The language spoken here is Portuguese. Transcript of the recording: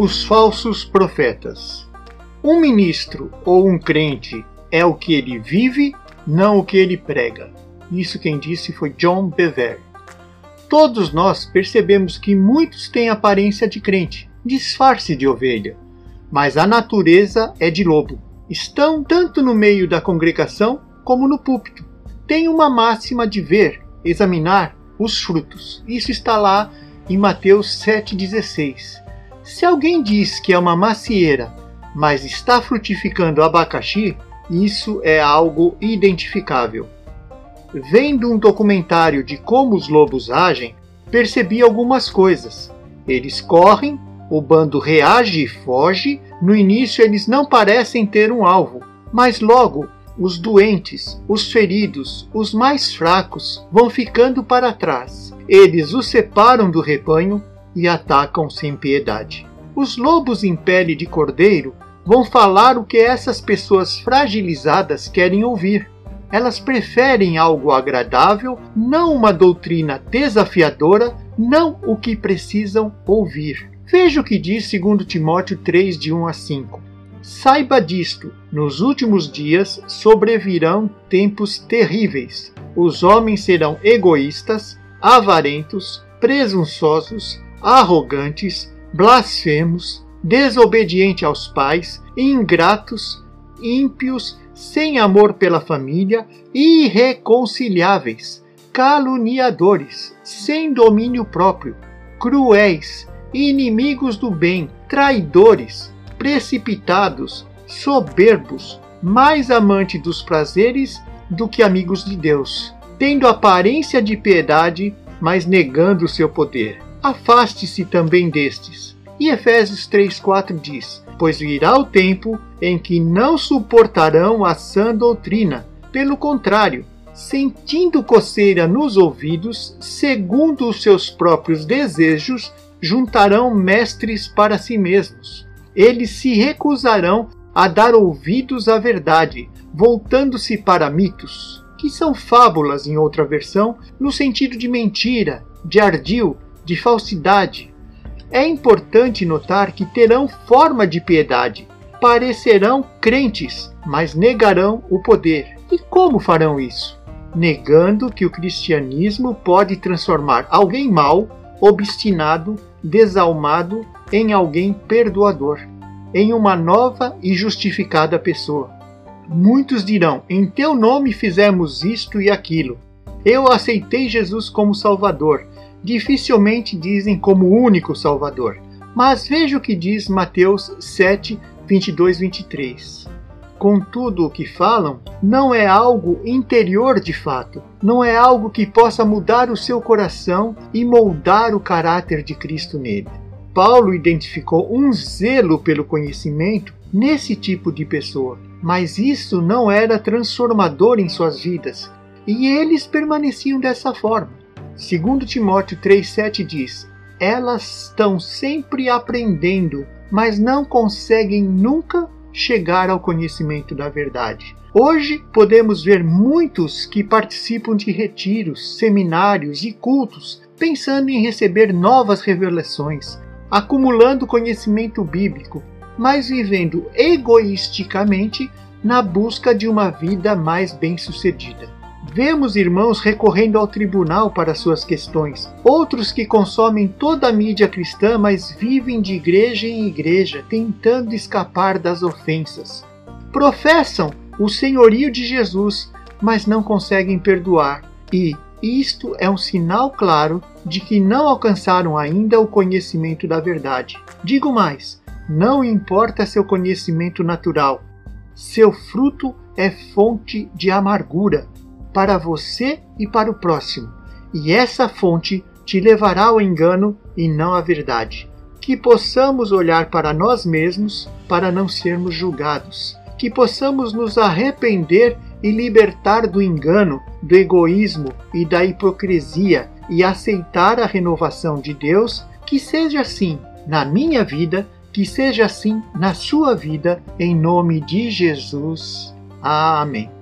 Os falsos profetas. Um ministro ou um crente é o que ele vive, não o que ele prega. Isso quem disse foi John Bever. Todos nós percebemos que muitos têm aparência de crente, disfarce de ovelha, mas a natureza é de lobo. Estão tanto no meio da congregação como no púlpito. Tem uma máxima de ver, examinar os frutos. Isso está lá em Mateus 7,16. Se alguém diz que é uma macieira, mas está frutificando abacaxi, isso é algo identificável. Vendo um documentário de como os lobos agem, percebi algumas coisas. Eles correm, o bando reage e foge. No início, eles não parecem ter um alvo, mas logo os doentes, os feridos, os mais fracos vão ficando para trás. Eles os separam do rebanho e atacam sem piedade. Os lobos em pele de cordeiro vão falar o que essas pessoas fragilizadas querem ouvir. Elas preferem algo agradável, não uma doutrina desafiadora, não o que precisam ouvir. Veja o que diz 2 Timóteo 3, de 1 a 5. Saiba disto: nos últimos dias sobrevirão tempos terríveis. Os homens serão egoístas, avarentos, presunçosos, arrogantes, blasfemos, desobedientes aos pais, ingratos, ímpios, sem amor pela família, irreconciliáveis, caluniadores, sem domínio próprio, cruéis, inimigos do bem, traidores, precipitados, soberbos, mais amantes dos prazeres do que amigos de Deus, tendo aparência de piedade, mas negando o seu poder. Afaste-se também destes. E Efésios 3,4 diz: Pois virá o tempo em que não suportarão a sã doutrina. Pelo contrário, sentindo coceira nos ouvidos, segundo os seus próprios desejos, juntarão mestres para si mesmos. Eles se recusarão a dar ouvidos à verdade, voltando-se para mitos, que são fábulas em outra versão, no sentido de mentira, de ardil, de falsidade, é importante notar que terão forma de piedade, parecerão crentes, mas negarão o poder. E como farão isso? Negando que o cristianismo pode transformar alguém mau, obstinado, desalmado, em alguém perdoador, em uma nova e justificada pessoa. Muitos dirão: Em teu nome fizemos isto e aquilo. Eu aceitei Jesus como Salvador dificilmente dizem como único Salvador. Mas veja o que diz Mateus 7, 22, 23. Contudo, o que falam não é algo interior de fato, não é algo que possa mudar o seu coração e moldar o caráter de Cristo nele. Paulo identificou um zelo pelo conhecimento nesse tipo de pessoa, mas isso não era transformador em suas vidas, e eles permaneciam dessa forma. Segundo Timóteo 3:7 diz: Elas estão sempre aprendendo, mas não conseguem nunca chegar ao conhecimento da verdade. Hoje podemos ver muitos que participam de retiros, seminários e cultos, pensando em receber novas revelações, acumulando conhecimento bíblico, mas vivendo egoisticamente na busca de uma vida mais bem-sucedida. Vemos irmãos recorrendo ao tribunal para suas questões, outros que consomem toda a mídia cristã, mas vivem de igreja em igreja, tentando escapar das ofensas. Professam o senhorio de Jesus, mas não conseguem perdoar, e isto é um sinal claro de que não alcançaram ainda o conhecimento da verdade. Digo mais: não importa seu conhecimento natural, seu fruto é fonte de amargura para você e para o próximo, e essa fonte te levará ao engano e não à verdade. Que possamos olhar para nós mesmos para não sermos julgados, que possamos nos arrepender e libertar do engano, do egoísmo e da hipocrisia e aceitar a renovação de Deus, que seja assim na minha vida, que seja assim na sua vida, em nome de Jesus. Amém.